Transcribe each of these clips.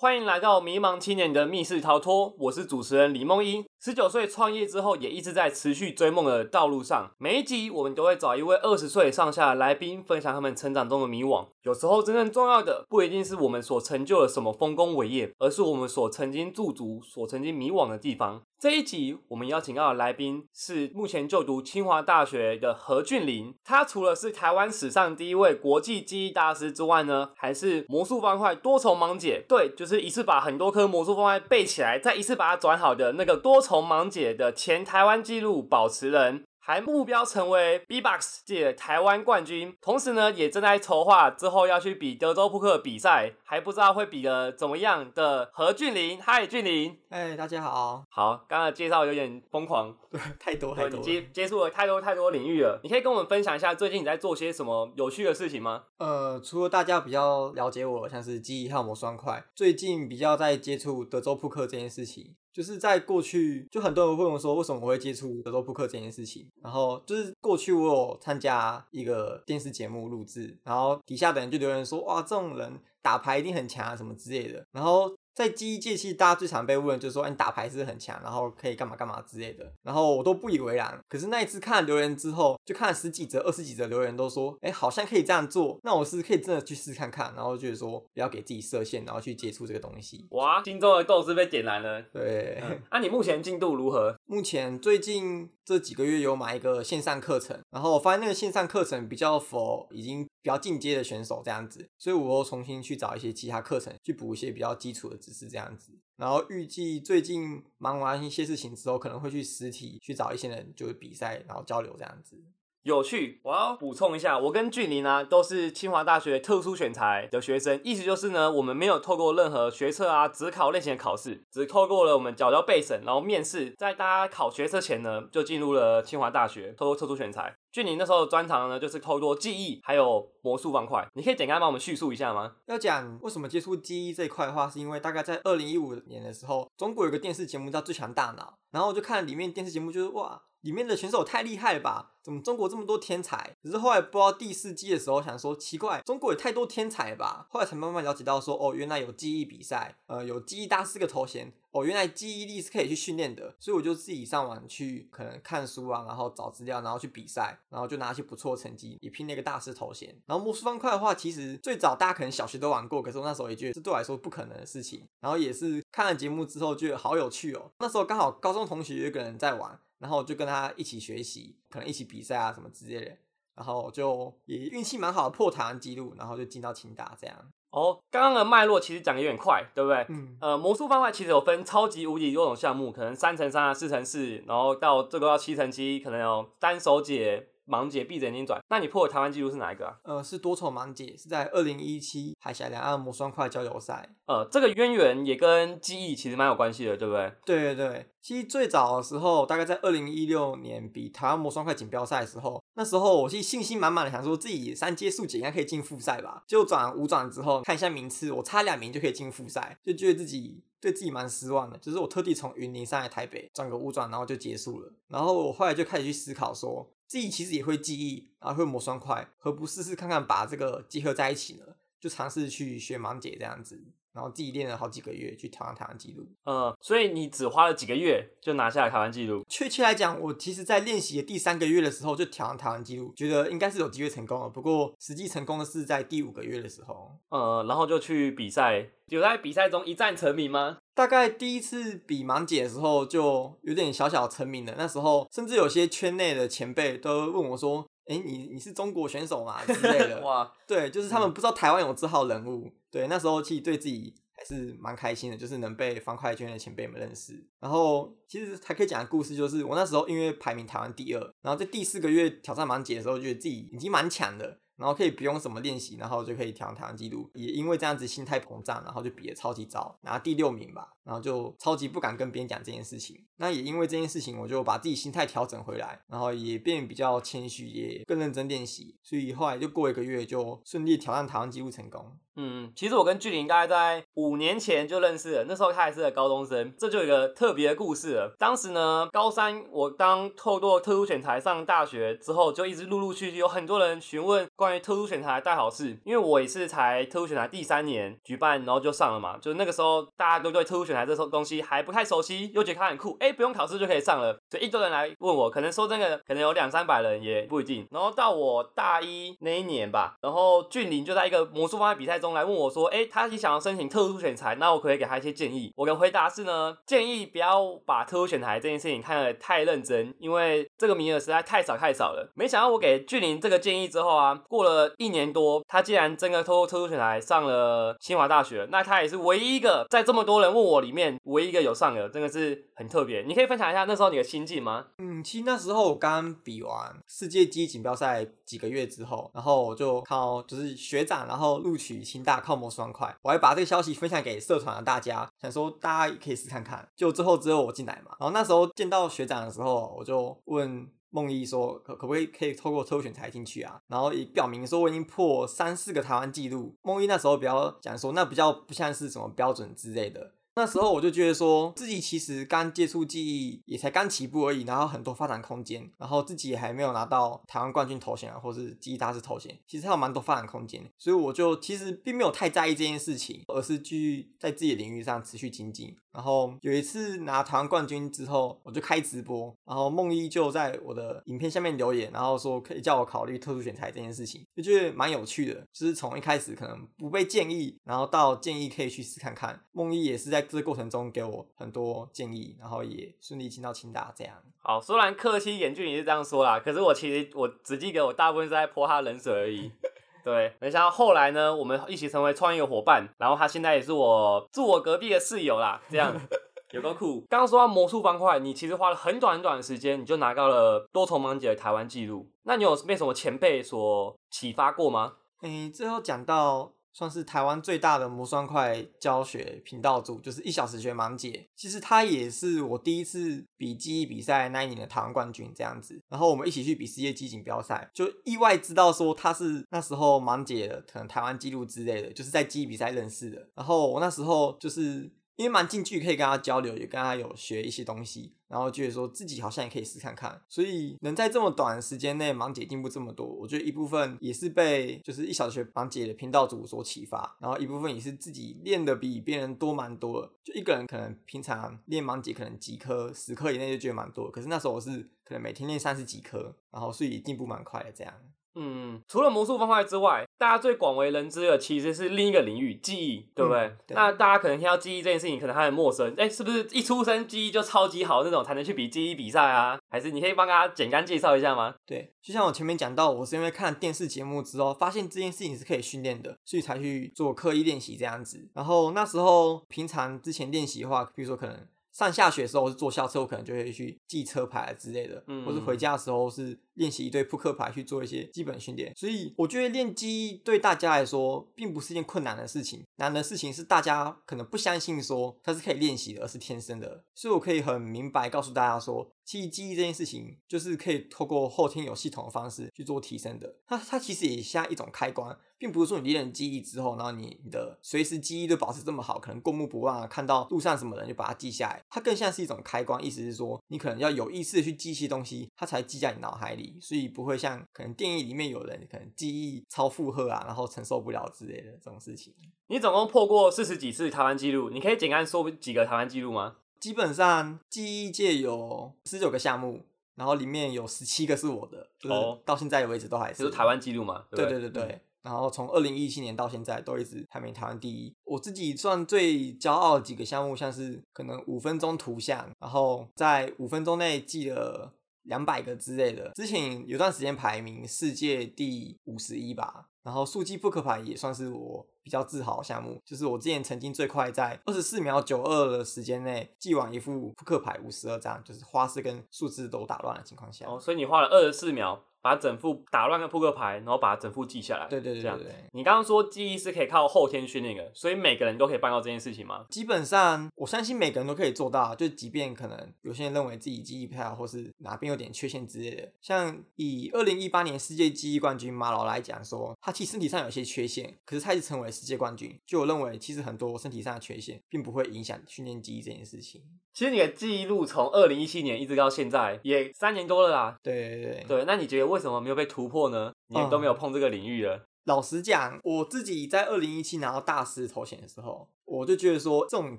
欢迎来到迷茫青年的密室逃脱。我是主持人李梦英。十九岁创业之后，也一直在持续追梦的道路上。每一集我们都会找一位二十岁上下的来宾，分享他们成长中的迷惘。有时候真正重要的，不一定是我们所成就了什么丰功伟业，而是我们所曾经驻足、所曾经迷惘的地方。这一集我们邀请到的来宾是目前就读清华大学的何俊霖。他除了是台湾史上第一位国际记忆大师之外呢，还是魔术方块多重盲解。对，就是一次把很多颗魔术方块背起来，再一次把它转好的那个多重盲解的前台湾纪录保持人。还目标成为 B-box 界台湾冠军，同时呢，也正在筹划之后要去比德州扑克比赛，还不知道会比的怎么样的何俊霖。嗨，俊霖。哎，大家好。好，刚刚介绍有点疯狂，对，太多太多，接接触了太多太多领域了。你可以跟我们分享一下最近你在做些什么有趣的事情吗？呃，除了大家比较了解我，像是记忆号魔双块，最近比较在接触德州扑克这件事情。就是在过去，就很多人会问我说，为什么我会接触德州扑克这件事情。然后就是过去我有参加一个电视节目录制，然后底下的人就留言说，哇，这种人打牌一定很强啊，什么之类的。然后。在记忆界，其实大家最常被问就是说，你打牌是很强，然后可以干嘛干嘛之类的。然后我都不以为然。可是那一次看了留言之后，就看了十几则、二十几则留言，都说，哎，好像可以这样做。那我是可以真的去试看看。然后就是说，不要给自己设限，然后去接触这个东西。哇，心中的斗志被点燃了。对。那你目前进度如何？目前最近这几个月有买一个线上课程，然后我发现那个线上课程比较否已经。比较进阶的选手这样子，所以我又重新去找一些其他课程去补一些比较基础的知识这样子。然后预计最近忙完一些事情之后，可能会去实体去找一些人就是比赛，然后交流这样子。有趣，我要补充一下，我跟俊林呢都是清华大学特殊选材的学生，意思就是呢，我们没有透过任何学测啊、职考类型的考试，只透过了我们缴交备审，然后面试，在大家考学测前呢，就进入了清华大学，透过特殊选材。俊林那时候专长呢，就是透过记忆还有魔术方块，你可以简单帮我们叙述一下吗？要讲为什么接触记忆这一块的话，是因为大概在二零一五年的时候，中国有个电视节目叫《最强大脑》，然后我就看里面电视节目，就是哇。里面的选手太厉害了吧？怎么中国这么多天才？可是后来播到第四季的时候，想说奇怪，中国也太多天才了吧？后来才慢慢了解到说，哦，原来有记忆比赛，呃，有记忆大师个头衔，哦，原来记忆力是可以去训练的。所以我就自己上网去可能看书啊，然后找资料，然后去比赛，然后就拿些不错成绩，也拼那个大师头衔。然后魔术方块的话，其实最早大家可能小学都玩过，可是我那时候也觉得这对我来说不可能的事情。然后也是看了节目之后，觉得好有趣哦。那时候刚好高中同学有一个人在玩。然后就跟他一起学习，可能一起比赛啊什么之类的，然后就也运气蛮好，破台湾纪录，然后就进到清大这样。哦，刚刚的脉络其实讲的有点快，对不对？嗯。呃，魔术方块其实有分超级无敌多种项目，可能三乘三啊，四乘四，然后到最高到七乘七，可能有单手解。盲解闭着眼睛转，那你破的台湾纪录是哪一个啊？呃，是多重盲解，是在二零一七海峡两岸魔双块交流赛。呃，这个渊源也跟记忆其实蛮有关系的，对不对？对对对，其实最早的时候，大概在二零一六年比台湾魔双块锦标赛的时候，那时候我是信心满满的想说自己三阶速解应该可以进复赛吧，就转五转之后看一下名次，我差两名就可以进复赛，就觉得自己对自己蛮失望的。就是我特地从云林上来台北转个五转，然后就结束了。然后我后来就开始去思考说。自己其实也会记忆，然后会磨双块，何不试试看看把这个结合在一起呢？就尝试去学盲解这样子，然后自己练了好几个月去挑战台湾纪录。嗯，所以你只花了几个月就拿下了台湾纪录？确切来讲，我其实在练习的第三个月的时候就挑战台湾纪录，觉得应该是有机会成功了。不过实际成功的是在第五个月的时候。呃，然后就去比赛。有在比赛中一战成名吗？大概第一次比盲解的时候就有点小小成名了。那时候甚至有些圈内的前辈都问我说：“哎，你你是中国选手嘛？”之类的。哇，对，就是他们不知道台湾有这号人物。对，那时候其实对自己还是蛮开心的，就是能被方块圈的前辈们认识。然后其实还可以讲的故事就是，我那时候因为排名台湾第二，然后在第四个月挑战满解的时候，觉得自己已经蛮强的。然后可以不用什么练习，然后就可以挑台湾纪录。也因为这样子心态膨胀，然后就比的超级糟，拿第六名吧。然后就超级不敢跟别人讲这件事情。那也因为这件事情，我就把自己心态调整回来，然后也变比较谦虚，也更认真练习。所以后来就过一个月，就顺利挑战台湾纪录成功。嗯，其实我跟俊林大概在五年前就认识了，那时候他还是个高中生。这就有一个特别的故事了。当时呢，高三我当透过特殊选材上大学之后，就一直陆陆续续有很多人询问关。于特殊选材的大好事，因为我也是才特殊选材第三年举办，然后就上了嘛。就那个时候大家都对特殊选材这东西还不太熟悉，又觉得它很酷，哎，不用考试就可以上了，所以一堆人来问我，可能说这个可能有两三百人也不一定。然后到我大一那一年吧，然后俊林就在一个魔术方面比赛中来问我说，哎，他也想要申请特殊选材，那我可以给他一些建议。我的回答是呢，建议不要把特殊选材这件事情看得太认真，因为这个名额实在太少太少了。没想到我给俊林这个建议之后啊，过了一年多，他竟然真的透过特殊选材上了清华大学，那他也是唯一一个在这么多人问我里面唯一一个有上的，真的是很特别。你可以分享一下那时候你的心境吗？嗯，其实那时候我刚比完世界机锦标赛几个月之后，然后我就靠就是学长，然后录取清大靠魔术方块，我还把这个消息分享给社团的大家，想说大家也可以试看看。就之后只有我进来嘛，然后那时候见到学长的时候，我就问。梦一说可可不可以可以透过抽选才进去啊？然后也表明说我已经破三四个台湾纪录。梦一那时候比较讲说那比较不像是什么标准之类的。那时候我就觉得说自己其实刚接触记忆也才刚起步而已，然后很多发展空间，然后自己也还没有拿到台湾冠军头衔啊，或是记忆大师头衔，其实还有蛮多发展空间。所以我就其实并没有太在意这件事情，而是继续在自己的领域上持续精进。然后有一次拿台湾冠军之后，我就开直播，然后梦一就在我的影片下面留言，然后说可以叫我考虑特殊选材这件事情，就觉得蛮有趣的。就是从一开始可能不被建议，然后到建议可以去试看看，梦一也是在这个过程中给我很多建议，然后也顺利进到清大这样。好，虽然客气眼俊也是这样说啦，可是我其实我只记得我大部分是在泼他冷水而已。对，没想到后来呢，我们一起成为创业伙伴，然后他现在也是我住我隔壁的室友啦，这样 有个酷。刚刚说到魔术方块，你其实花了很短很短的时间，你就拿到了多重盲姐的台湾纪录。那你有被什么前辈所启发过吗？诶，最后讲到。算是台湾最大的魔双块教学频道组，就是一小时学盲解。其实他也是我第一次比记忆比赛那一年的台湾冠军这样子。然后我们一起去比世界基锦标赛，就意外知道说他是那时候盲解的，可能台湾纪录之类的，就是在记忆比赛认识的。然后我那时候就是。因为蛮近距离可以跟他交流，也跟他有学一些东西，然后觉得说自己好像也可以试看看，所以能在这么短时间内盲解进步这么多，我觉得一部分也是被就是一小学盲解的频道组所启发，然后一部分也是自己练的比别人多蛮多的，就一个人可能平常练盲解可能几颗十颗以内就觉得蛮多，可是那时候我是可能每天练三十几颗，然后所以进步蛮快的这样。嗯，除了魔术方块之外，大家最广为人知的其实是另一个领域记忆，对不对？那大家可能听到记忆这件事情，可能还很陌生。哎，是不是一出生记忆就超级好那种才能去比记忆比赛啊？还是你可以帮大家简单介绍一下吗？对，就像我前面讲到，我是因为看电视节目之后，发现这件事情是可以训练的，所以才去做刻意练习这样子。然后那时候平常之前练习的话，比如说可能。上下学的时候是坐校车，我可能就会去记车牌之类的，或是回家的时候是练习一堆扑克牌去做一些基本训练。所以我觉得练记忆对大家来说并不是一件困难的事情，难的事情是大家可能不相信说它是可以练习的，而是天生的。所以我可以很明白告诉大家说。记忆记忆这件事情，就是可以透过后天有系统的方式去做提升的。它它其实也像一种开关，并不是说你练了记忆之后，然后你你的随时记忆都保持这么好，可能过目不忘啊，看到路上什么人就把它记下来。它更像是一种开关，意思是说你可能要有意识的去记一些东西，它才记在你脑海里，所以不会像可能电影里面有人可能记忆超负荷啊，然后承受不了之类的这种事情。你总共破过四十几次台湾纪录，你可以简单说几个台湾纪录吗？基本上记忆界有十九个项目，然后里面有十七个是我的，就是到现在为止都还是。就是台湾记录嘛？对对对对。然后从二零一七年到现在都一直排名台湾第一。我自己算最骄傲的几个项目，像是可能五分钟图像，然后在五分钟内记了两百个之类的。之前有段时间排名世界第五十一吧。然后速记扑克牌也算是我比较自豪的项目，就是我之前曾经最快在二十四秒九二的时间内记完一副扑克牌五十二张，就是花式跟数字都打乱的情况下。哦，所以你花了二十四秒。把整副打乱的扑克牌，然后把整副记下来。对对对，这样。对你刚刚说记忆是可以靠后天训练的，所以每个人都可以办到这件事情吗？基本上，我相信每个人都可以做到。就即便可能有些人认为自己记忆不太好，或是哪边有点缺陷之类的，像以二零一八年世界记忆冠军马老来讲说，他其实身体上有些缺陷，可是他一直成为世界冠军。就我认为，其实很多身体上的缺陷并不会影响训练记忆这件事情。其实你的记忆路从二零一七年一直到现在，也三年多了啦。对对对，对，那你觉得为什么没有被突破呢？你都没有碰这个领域了。老实讲，我自己在二零一七拿到大师头衔的时候，我就觉得说，这种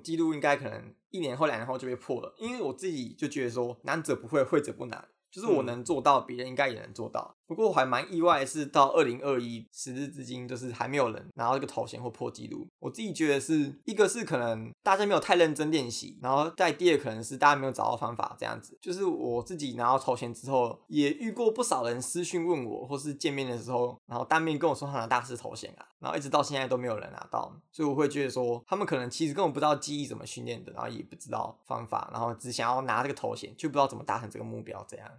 记录应该可能一年后、两年后就被破了，因为我自己就觉得说，难者不会，会者不难。就是我能做到，别人应该也能做到。不过我还蛮意外，是到二零二一时至至今，就是还没有人拿到这个头衔或破纪录。我自己觉得是一个是可能大家没有太认真练习，然后再第二可能是大家没有找到方法这样子。就是我自己拿到头衔之后，也遇过不少人私讯问我，或是见面的时候，然后当面跟我说他拿大师头衔啊，然后一直到现在都没有人拿到。所以我会觉得说，他们可能其实根本不知道记忆怎么训练的，然后也不知道方法，然后只想要拿这个头衔，就不知道怎么达成这个目标这样。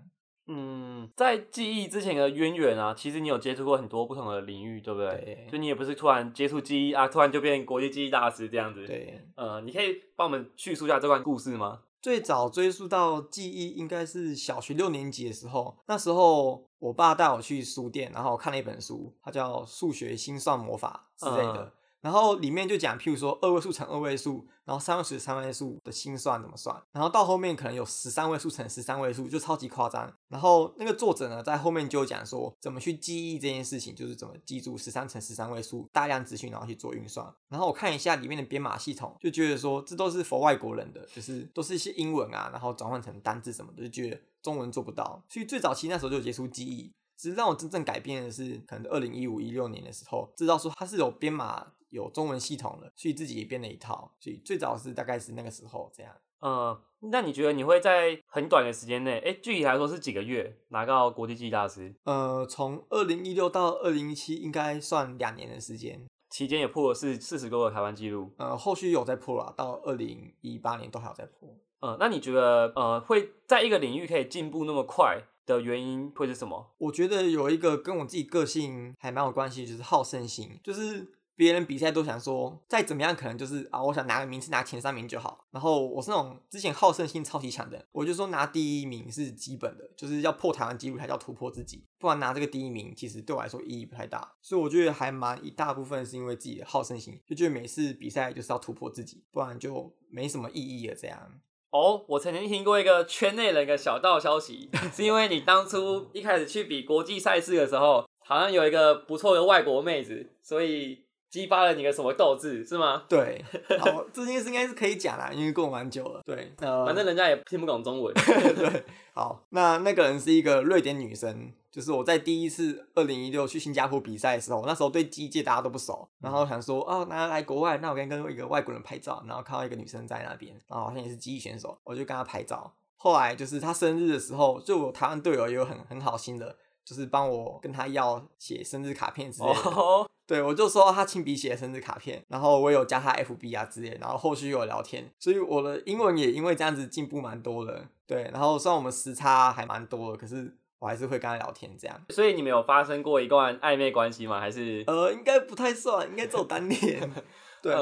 嗯，在记忆之前的渊源啊，其实你有接触过很多不同的领域，对不对？就你也不是突然接触记忆啊，突然就变国际记忆大师这样子。对，呃，你可以帮我们叙述一下这段故事吗？最早追溯到记忆，应该是小学六年级的时候，那时候我爸带我去书店，然后看了一本书，它叫《数学心算魔法》之类的。然后里面就讲，譬如说二位数乘二位数，然后三位数三位数的心算怎么算，然后到后面可能有十三位数乘十三位数，就超级夸张。然后那个作者呢，在后面就讲说，怎么去记忆这件事情，就是怎么记住十三乘十三位数大量资讯，然后去做运算。然后我看一下里面的编码系统，就觉得说这都是佛外国人的，就是都是一些英文啊，然后转换成单字什么的，就觉得中文做不到。所以最早期那时候就接触记忆，其实让我真正改变的是，可能二零一五一六年的时候，知道说它是有编码。有中文系统了，所以自己也编了一套，所以最早是大概是那个时候这样。嗯，那你觉得你会在很短的时间内，哎，具体来说是几个月拿到国际记忆大师？呃，从二零一六到二零一七，应该算两年的时间，期间也破了是四十多个台湾纪录。呃，后续有在破了，到二零一八年都还有在破。嗯，那你觉得呃会在一个领域可以进步那么快的原因会是什么？我觉得有一个跟我自己个性还蛮有关系，就是好胜心，就是。别人比赛都想说，再怎么样可能就是啊，我想拿个名次，拿前三名就好。然后我是那种之前好胜心超级强的，我就说拿第一名是基本的，就是要破台湾纪录才叫突破自己，不然拿这个第一名其实对我来说意义不太大。所以我觉得还蛮一大部分是因为自己的好胜心，就觉得每次比赛就是要突破自己，不然就没什么意义了。这样哦，我曾经听过一个圈内人的小道消息，是因为你当初一开始去比国际赛事的时候，好像有一个不错的外国妹子，所以。激发了你的什么斗志是吗？对，好，这件事应该是可以讲啦，因为过蛮久了。对，呃反正人家也听不懂中文。对，好，那那个人是一个瑞典女生，就是我在第一次二零一六去新加坡比赛的时候，那时候对机界大家都不熟，然后想说哦，那来国外，那我跟跟一个外国人拍照，然后看到一个女生在那边，然后好像也是机翼选手，我就跟她拍照。后来就是她生日的时候，就我台湾队友也有很很好心的，就是帮我跟他要写生日卡片之类的。对，我就收到他亲笔写的生日卡片，然后我有加他 FB 啊之类，然后后续有聊天，所以我的英文也因为这样子进步蛮多的。对，然后虽然我们时差还蛮多的，可是我还是会跟他聊天这样。所以你们有发生过一段暧昧关系吗？还是呃，应该不太算，应该只有单恋。对，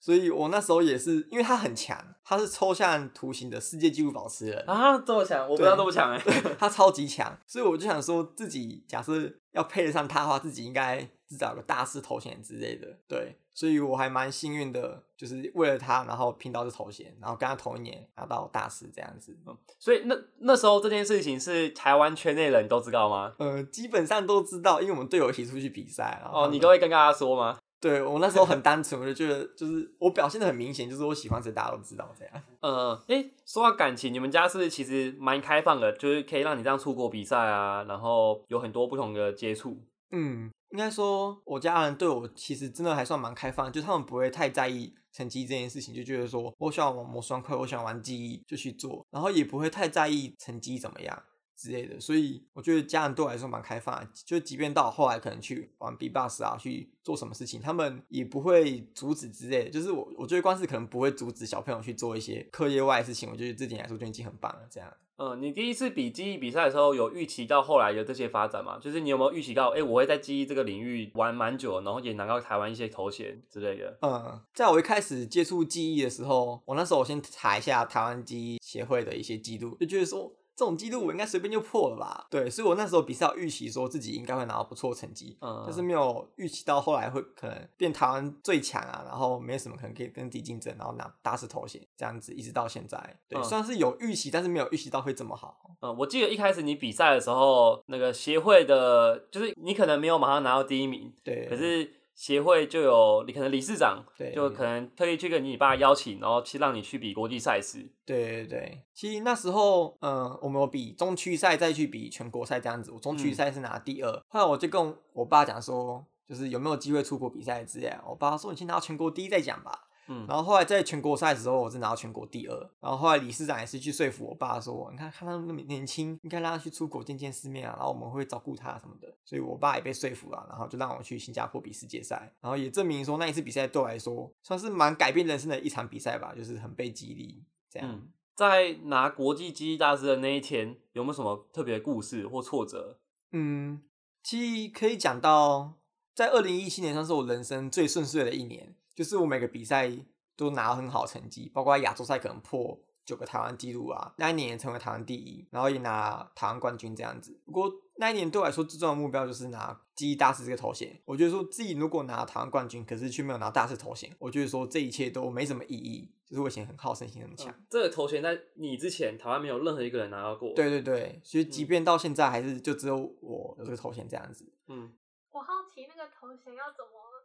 所以我那时候也是，因为他很强，他是抽象图形的世界纪录保持人啊，这么强，我不知道这么强哎，他超级强，所以我就想说自己假设要配得上他的话，自己应该。至少有个大师头衔之类的，对，所以我还蛮幸运的，就是为了他，然后拼到这头衔，然后跟他同一年拿到大师这样子。所以那那时候这件事情是台湾圈内人都知道吗？呃，基本上都知道，因为我们队友一起出去比赛。哦，你都会跟大家说吗？对我那时候很单纯，我就觉得就是我表现的很明显，就是我喜欢谁大家都知道这样。呃，哎，说到感情，你们家是其实蛮开放的，就是可以让你这样出国比赛啊，然后有很多不同的接触。嗯。应该说，我家人对我其实真的还算蛮开放，就他们不会太在意成绩这件事情，就觉得说我喜欢玩魔双快，我喜欢玩记忆就去做，然后也不会太在意成绩怎么样之类的。所以我觉得家人对我来说蛮开放，就即便到后来可能去玩 B box 啊，去做什么事情，他们也不会阻止之类的。就是我我觉得光是可能不会阻止小朋友去做一些课业外的事情，我觉得这点来说就已经很棒了。这样。嗯，你第一次比记忆比赛的时候，有预期到后来有这些发展吗？就是你有没有预期到，哎，我会在记忆这个领域玩蛮久，然后也拿到台湾一些头衔之类的？嗯，在我一开始接触记忆的时候，我那时候我先查一下台湾记忆协会的一些记录，就觉得说。这种记录我应该随便就破了吧？对，所以我那时候比赛有预期说自己应该会拿到不错的成绩，嗯，但是没有预期到后来会可能变台湾最强啊，然后没什么可能可以跟敌竞争，然后拿打死头衔这样子，一直到现在，对，嗯算是有预期，但是没有预期到会这么好。嗯，我记得一开始你比赛的时候，那个协会的，就是你可能没有马上拿到第一名，对，可是协会就有你可能理事长对就可能特意去跟你爸邀请，然后去让你去比国际赛事。对对对，其实那时候，嗯，我们有比中区赛，再去比全国赛这样子。我中区嗯赛是拿第二，后来我就跟我爸讲说，就是有没有机会出国比赛之类的。我爸说你先拿到全国第一再讲吧。嗯，然后后来在全国赛的时候，我是拿到全国第二。然后后来理事长也是去说服我爸说，你看看他那么年轻，应该让他去出国见见世面啊，然后我们会照顾他什么的。所以我爸也被说服了，然后就让我去新加坡比世界赛，然后也证明说那一次比赛对我来说算是蛮改变人生的一场比赛吧，就是很被激励这样。嗯，在拿国际记忆大师的那一天，有没有什么特别的故事或挫折？嗯，其实可以讲到，在二零一七年算是我人生最顺遂的一年，就是我每个比赛都拿到很好成绩，包括亚洲赛可能破九个台湾纪录啊，那一年也成为台湾第一，然后也拿台湾冠军这样子。不过那一年对我来说最重要的目标就是拿记忆大师这个头衔。我觉得说自己如果拿台湾冠军，可是却没有拿大师头衔，我觉得说这一切都没什么意义。就是我以前很好胜心很强。这个头衔在你之前，台湾没有任何一个人拿到过。，对对对，所以即便到现在，还是就只有我有这个头衔这样子。嗯，我好奇那个头衔要怎么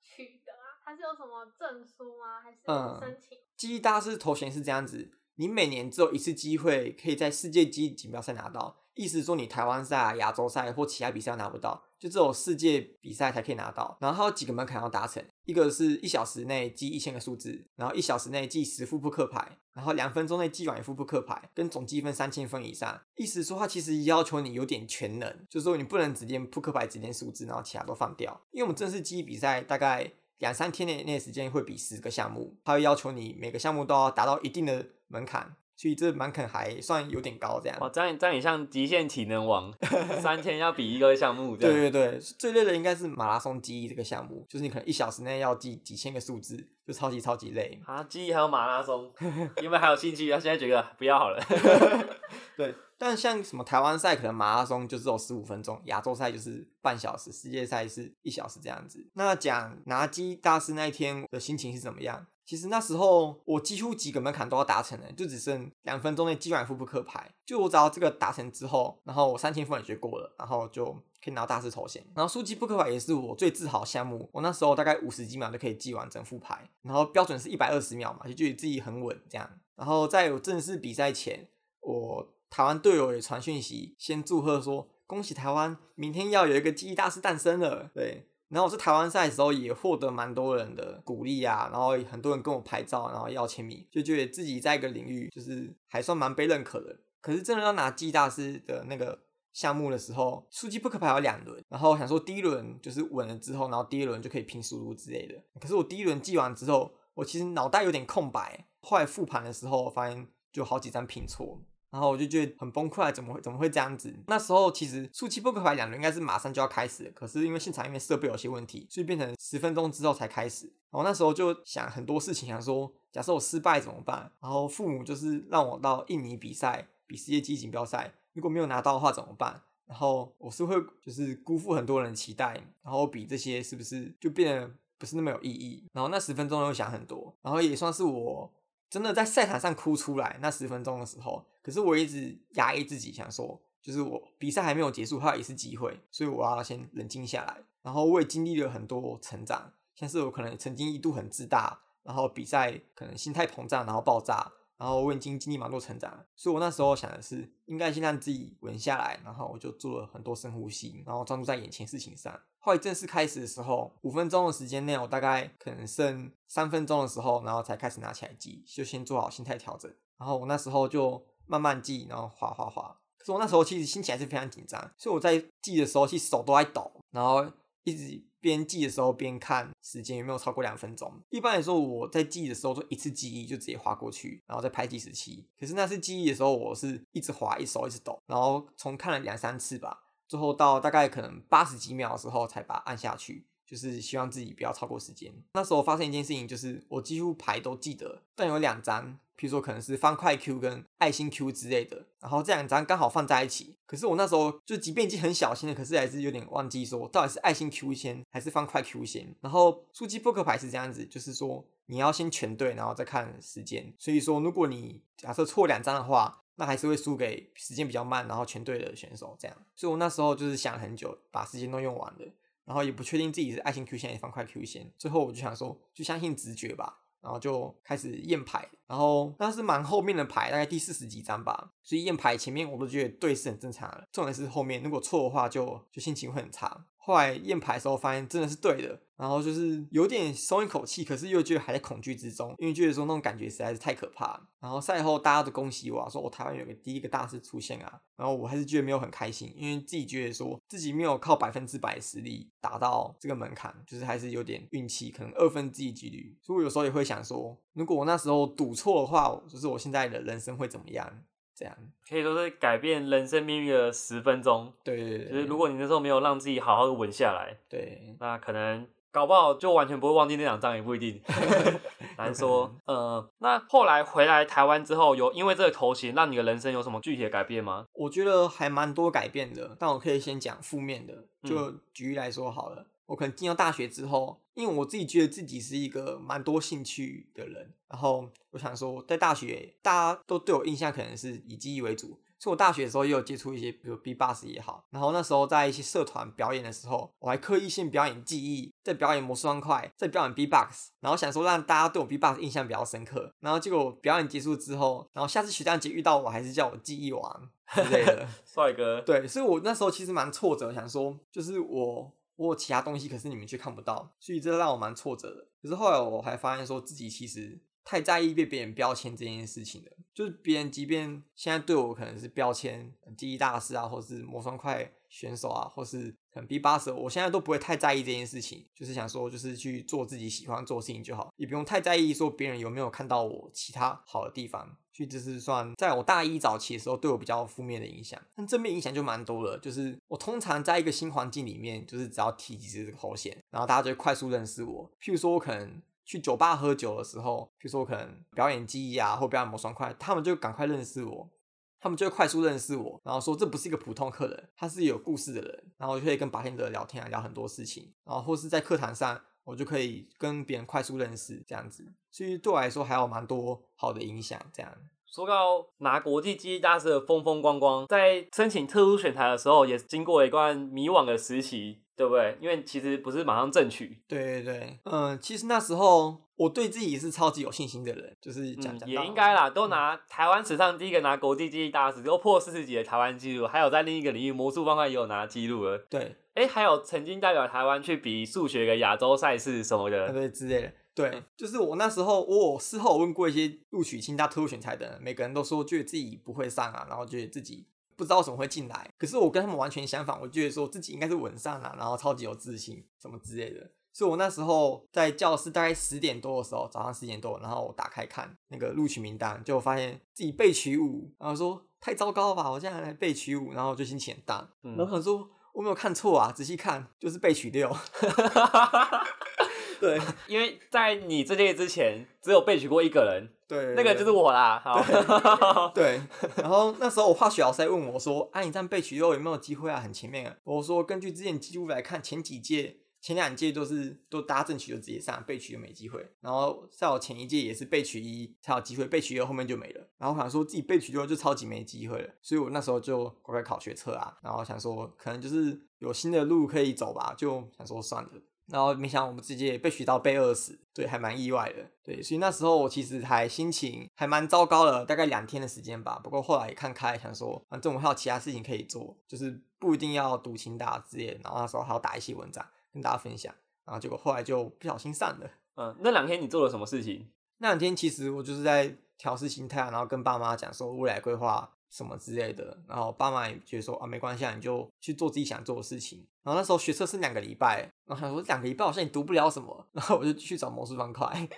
取得啊？它是有什么证书吗？还是嗯申请？记忆大师头衔是这样子，你每年只有一次机会可以在世界记忆锦标赛拿到，意思说你台湾赛、啊、亚洲赛或其他比赛拿不到，就只有世界比赛才可以拿到。然后它有几个门槛要达成，一个是一小时内记一千个数字，然后一小时内记十副扑克牌，然后两分钟内记完一副扑克牌，跟总积分三千分以上。意思说它其实要求你有点全能，就是说你不能只练扑克牌只练数字，然后其他都放掉。因为我们正式记忆比赛大概两三天内内的时间会比十个项目，它会要求你每个项目都要达到一定的门槛，所以这门槛还算有点高这样。哦，这样这样也像极限体能王，三天要比一个项目。对对对，最累的应该是马拉松记忆这个项目，就是你可能一小时内要记几千个数字，就超级超级累。啊，记忆还有马拉松，因为还有兴趣，他现在觉得不要好了。对，但像什么台湾赛可能马拉松就只有十五分钟，亚洲赛就是半小时，世界赛是一小时这样子。那讲拿记忆大师那一天的心情是怎么样？其实那时候我几乎几个门槛都要达成了，就只剩两分钟内记完副扑克牌。就我只要这个达成之后，然后我三千分也学过了，然后就可以拿大师头衔。然后速记扑克牌也是我最自豪项目，我那时候大概五十几秒就可以记完整副牌，然后标准是一百二十秒嘛，就觉得自己很稳这样。然后在有正式比赛前，我台湾队友也传讯息，先祝贺说恭喜台湾，明天要有一个记忆大师诞生了。对，然后我在台湾赛的时候也获得蛮多人的鼓励啊，然后很多人跟我拍照，然后要签名，就觉得自己在一个领域就是还算蛮被认可的。可是真的要拿记忆大师的那个项目的时候，数据扑克牌有两轮，然后我想说第一轮就是稳了之后，然后第一轮就可以拼输入之类的。可是我第一轮记完之后，我其实脑袋有点空白，后来复盘的时候发现就好几张拼错。然后我就觉得很崩溃，怎么会怎么会这样子？那时候其实速七扑克牌两轮应该是马上就要开始，可是因为现场因为设备有些问题，所以变成十分钟之后才开始。然后那时候就想很多事情，想说假设我失败怎么办？然后父母就是让我到印尼比赛，比世界级锦标赛，如果没有拿到的话怎么办？然后我是会就是辜负很多人的期待，然后比这些是不是就变得不是那么有意义？然后那十分钟又想很多，然后也算是我真的在赛场上哭出来那十分钟的时候，可是我一直压抑自己，想说就是我比赛还没有结束，还有一次机会，所以我要先冷静下来。然后我也经历了很多成长，像是我可能曾经一度很自大，然后比赛可能心态膨胀，然后爆炸。然后我已经经历蛮多成长，所以我那时候想的是，应该先让自己稳下来，然后我就做了很多深呼吸，然后专注在眼前事情上。后来正式开始的时候，五分钟的时间内，我大概可能剩三分钟的时候，然后才开始拿起来记，就先做好心态调整。然后我那时候就慢慢记，然后划划划。可是我那时候其实心情还是非常紧张，所以我在记的时候，其实手都在抖，然后一直边记的时候边看时间有没有超过两分钟。一般来说，我在记的时候就一次记忆就直接划过去，然后再拍计时器。可是那次记忆的时候，我是一直划，一手一直抖，然后重看了两三次吧，最后到大概可能八十几秒的时候才把它按下去，就是希望自己不要超过时间。那时候发生一件事情，就是我几乎牌都记得，但有两张，譬如说可能是方块 Q 跟爱心 Q 之类的，然后这两张刚好放在一起。可是我那时候就即便已经很小心了，可是还是有点忘记说到底是爱心 Q 先还是方块 Q 先。然后数机扑克牌是这样子，就是说你要先全对，然后再看时间。所以说，如果你假设错两张的话，那还是会输给时间比较慢，然后全对的选手这样。所以我那时候就是想很久，把时间都用完了，然后也不确定自己是爱心 Q 线还是方块 Q 线。最后我就想说，就相信直觉吧，然后就开始验牌。然后那是蛮后面的牌，大概第四十几张吧，所以验牌前面我都觉得对是很正常的，重点是后面如果错的话，就就心情会很差。后来验牌的时候发现真的是对的，然后就是有点松一口气，可是又觉得还在恐惧之中，因为觉得说那种感觉实在是太可怕。然后赛后大家都恭喜我，说我台湾有个第一个大师出现啊，然后我还是觉得没有很开心，因为自己觉得说自己没有靠百分之百实力达到这个门槛，就是还是有点运气，可能二分之一几率。所以我有时候也会想说，如果我那时候赌错的话，就是我现在的人生会怎么样？这样可以说是改变人生命运的十分钟。对对对，就是如果你那时候没有让自己好好的稳下来，对那可能搞不好就完全不会忘记那两张，也不一定，难说。呃，那后来回来台湾之后，有因为这个头衔让你的人生有什么具体的改变吗？我觉得还蛮多改变的，但我可以先讲负面的，就举例来说好了。我可能进到大学之后，因为我自己觉得自己是一个蛮多兴趣的人，然后我想说，在大学大家都对我印象可能是以记忆为主，所以我大学的时候也有接触一些，比如 B box 也好，然后那时候在一些社团表演的时候，我还刻意先表演记忆，在表演魔术方块，在表演 B box，然后想说让大家对我 B box 印象比较深刻，然后结果表演结束之后，然后下次许诞节遇到我还是叫我记忆王之类的，帅哥，对，所以我那时候其实蛮挫折，想说就是我。我有其他东西，可是你们却看不到，所以这让我蛮挫折的。可是后来我还发现，说自己其实太在意被别人标签这件事情了。就是别人即便现在对我可能是标签记忆大师啊，或是魔双块选手啊，或是可能 B 八十，我现在都不会太在意这件事情。就是想说，就是去做自己喜欢做事情就好，也不用太在意说别人有没有看到我其他好的地方。去就是算在我大一早期的时候对我比较负面的影响，但正面影响就蛮多了。就是我通常在一个新环境里面，就是只要提及这个头衔，然后大家就会快速认识我。譬如说我可能去酒吧喝酒的时候，譬如说我可能表演技艺啊，或表演魔双块，他们就赶快认识我，他们就会快速认识我，然后说这不是一个普通客人，他是有故事的人，然后就可以跟白天者聊天啊，聊很多事情，然后或是在课堂上。我就可以跟别人快速认识，这样子，所以对我来说还有蛮多好的影响。这样说到拿国际记忆大师的风风光光，在申请特殊选材的时候，也经过一段迷惘的时期，对不对？因为其实不是马上正取。对对对，嗯，其实那时候我对自己是超级有信心的人，就是讲讲也应该啦，都拿台湾史上第一个拿国际记忆大师，都破四十几的台湾纪录，还有在另一个领域魔术方块也有拿记录了。对。哎，还有曾经代表台湾去比数学的亚洲赛事什么的，对之类的。对，就是我那时候，我事后问过一些录取清大特殊选材的人，每个人都说觉得自己不会上啊，然后觉得自己不知道怎么会进来。可是我跟他们完全相反，我觉得说自己应该是稳上啊，然后超级有自信，什么之类的。所以我那时候在教室大概十点多的时候，早上十点多，然后我打开看那个录取名单，就发现自己被取五，然后说太糟糕了吧，我现在被取五，然后就心情很大，然后想说。我没有看错啊，仔细看就是被取六。对，因为在你这届之前，只有被取过一个人，对，那个就是我啦。好，对。然后那时候我化学老师问我说：“啊，你这样被取六有没有机会啊？很前面啊。”我说：“根据之前记录来看，前几届。”前两届都是都搭正取就直接上，被取就没机会。然后在我前一届也是被取一才有机会，被取二后面就没了。然后想说自己被取多就超级没机会了，所以我那时候就乖乖考学测啊。然后想说可能就是有新的路可以走吧，就想说算了。然后没想到我们直接被取到被二死，对，还蛮意外的。对，所以那时候我其实还心情还蛮糟糕的，大概两天的时间吧。不过后来也看开，想说反正我还有其他事情可以做，就是不一定要读清大之类。然后那时候还要打一些文章。跟大家分享，然后结果后来就不小心散了。嗯，那两天你做了什么事情？那两天其实我就是在调试心态，然后跟爸妈讲说未来规划什么之类的。然后爸妈也觉得说啊，没关系，你就去做自己想做的事情。然后那时候学车是两个礼拜，然后想说两个礼拜好像你读不了什么，然后我就去找魔术方块。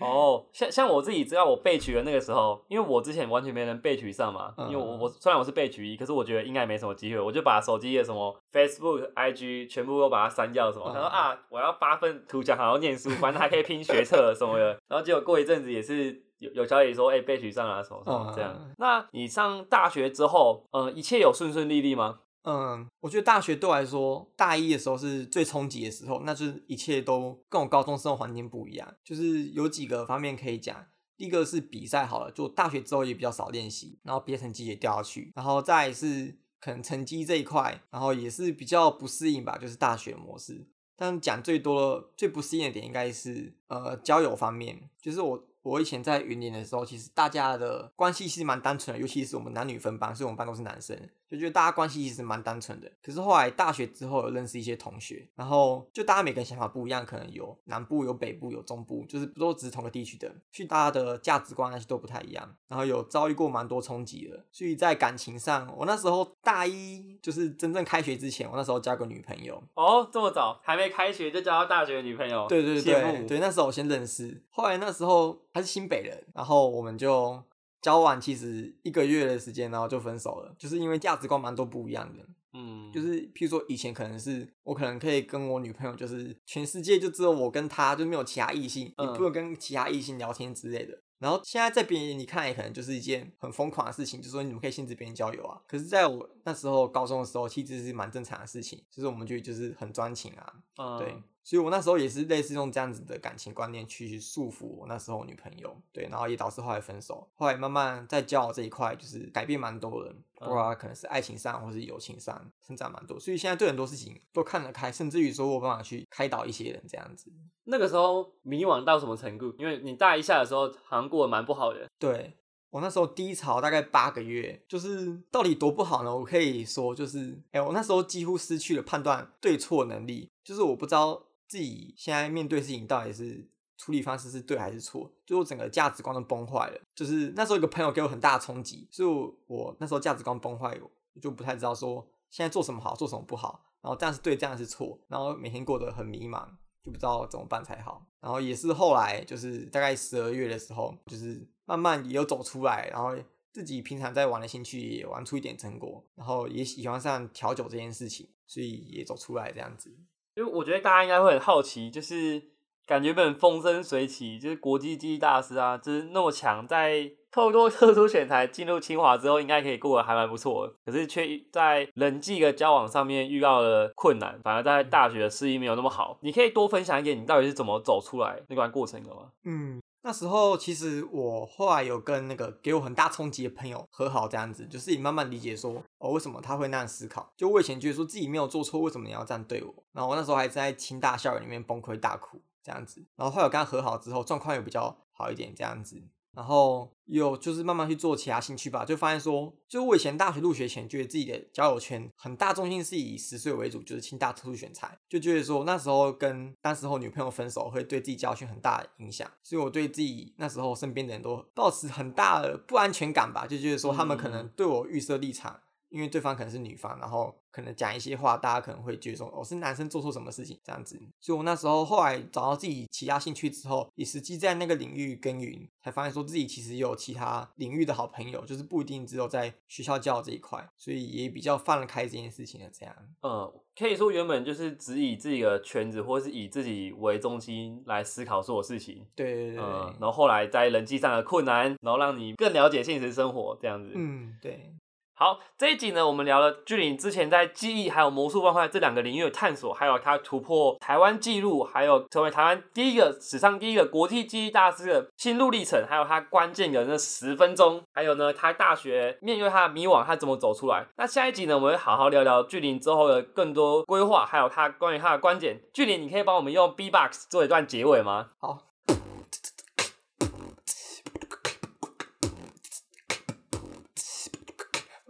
哦，像像我自己知道我被取的那个时候，因为我之前完全没人被取上嘛，因为我嗯我虽然我是被取一，可是我觉得应该没什么机会，我就把手机的什么 Facebook、IG 全部都把它删掉什么，嗯他说啊，我要八分图强，好好念书，反正还可以拼学测什么的，然后结果过一阵子也是。有有消息说，哎、被取上了什么什么这样。嗯那你上大学之后，呃，一切有顺顺利利吗？嗯，我觉得大学对我来说，大一的时候是最冲击的时候，那就是一切都跟我高中生活环境不一样，就是有几个方面可以讲。第一个是比赛好了，就大学之后也比较少练习，然后毕业成绩也掉下去，然后再是可能成绩这一块，然后也是比较不适应吧，就是大学模式。但讲最多的、最不适应的点应该是呃交友方面，就是我我以前在云林的时候，其实大家的关系是蛮单纯的，尤其是我们男女分班，所以我们班都是男生，就觉得大家关系其实蛮单纯的。可是后来大学之后有认识一些同学，然后就大家每个人想法不一样，可能有南部、有北部、有中部，就是不都只是同个地区的，所以大家的价值观那些都不太一样，然后有遭遇过蛮多冲击的。所以在感情上，我那时候大一就是真正开学之前，我那时候交个女朋友，哦，这么早还没开学就交到大学女朋友，对对对对，那时候我先认识，后来那时候他是新北人，然后我们就交往，其实一个月的时间，然后就分手了，就是因为价值观蛮多不一样的。嗯，就是譬如说以前可能是我可能可以跟我女朋友，就是全世界就只有我跟她，就没有其他异性，嗯也不能跟其他异性聊天之类的。然后现在在别人眼里看来，可能就是一件很疯狂的事情，就是说你们可以限制别人交友啊。可是在我那时候高中的时候，其实是蛮正常的事情，就是我们就就是很专情啊，嗯对，所以我那时候也是类似用这样子的感情观念去束缚我那时候女朋友，对，然后也导致后来分手。后来慢慢在交往这一块，就是改变蛮多的，不管可能是爱情上或是友情上，成长蛮多。所以现在对很多事情都看得开，甚至于说我有办法去开导一些人这样子。那个时候迷惘到什么程度？因为你大一下的时候好像过得蛮不好的，对我那时候低潮大概八个月，就是到底多不好呢？我可以说就是，哎、我那时候几乎失去了判断对错能力，就是我不知道自己现在面对事情到底是处理方式是对还是错，就我整个价值观都崩坏了。就是那时候一个朋友给我很大的冲击，所以我我那时候价值观崩坏，我就不太知道说现在做什么好，做什么不好，然后这样是对，这样是错，然后每天过得很迷茫。就不知道怎么办才好。然后也是后来就是大概十二月的时候，就是慢慢也有走出来，然后自己平常在玩的兴趣也玩出一点成果，然后也喜欢上调酒这件事情，所以也走出来这样子。因为我觉得大家应该会很好奇，就是感觉本风生水起，就是国际记忆大师啊，就是那么强，在透过特殊选材进入清华之后，应该可以过得还蛮不错。可是却在人际的交往上面遇到了困难，反而在大学的适应没有那么好。你可以多分享一点，你到底是怎么走出来那段过程的吗？嗯，那时候其实我后来有跟那个给我很大冲击的朋友和好，这样子，就是你慢慢理解说，哦，为什么他会那样思考。就我以前觉得说自己没有做错，为什么你要这样对我？然后我那时候还在清大校园里面崩溃大哭这样子。然后后来我跟他和好之后，状况又比较好一点这样子。然后有就是慢慢去做其他兴趣吧，就发现说，就我以前大学入学前，觉得自己的交友圈很大重心是以十岁为主，就是清大特殊选材，就觉得说那时候跟当时候女朋友分手会对自己交友圈很大的影响，所以我对自己那时候身边的人都抱持很大的不安全感吧，就觉得说他们可能对我预设立场。因为对方可能是女方，然后可能讲一些话，大家可能会觉得说我、哦、是男生做错什么事情这样子，所以我那时候后来找到自己其他兴趣之后，也实际在那个领域耕耘，才发现说自己其实有其他领域的好朋友，就是不一定只有在学校教这一块，所以也比较放得开这件事情的这样。嗯，可以说原本就是只以自己的圈子，或是以自己为中心来思考所有事情。对对对，嗯，然后后来在人际上的困难，然后让你更了解现实生活这样子。嗯，对。好，这一集呢，我们聊了巨灵之前在记忆还有魔术方块这两个领域的探索，还有他突破台湾纪录，还有成为台湾第一个史上第一个国际记忆大师的心路历程，还有他关键的那十分钟，还有呢，他大学面对他的迷惘，他怎么走出来。那下一集呢，我们会好好聊聊巨灵之后的更多规划，还有他关于他的观点。巨灵，你可以帮我们用 B-box 做一段结尾吗？好。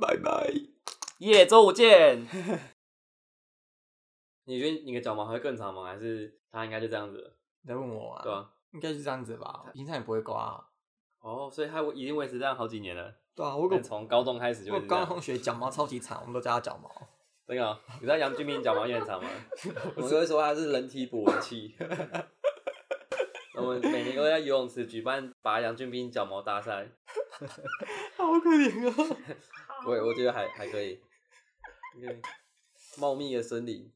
拜拜。耶，周五见。你觉得你的脚毛还会更长吗？还是他应该就这样子了？你在问我啊？对啊。应该是这样子吧，平常也不会刮、啊。哦，所以它已经维持这样好几年了。对啊，我从高中开始就我。高中同学脚毛超级长，我们都叫他脚毛。真的哦，你知道杨俊明脚毛也很长吗？我们都会说他是人体捕蚊器。我们每年都在游泳池举办拔杨俊斌脚毛大赛，好可怜哦。我我觉得还还可以。茂密的森林，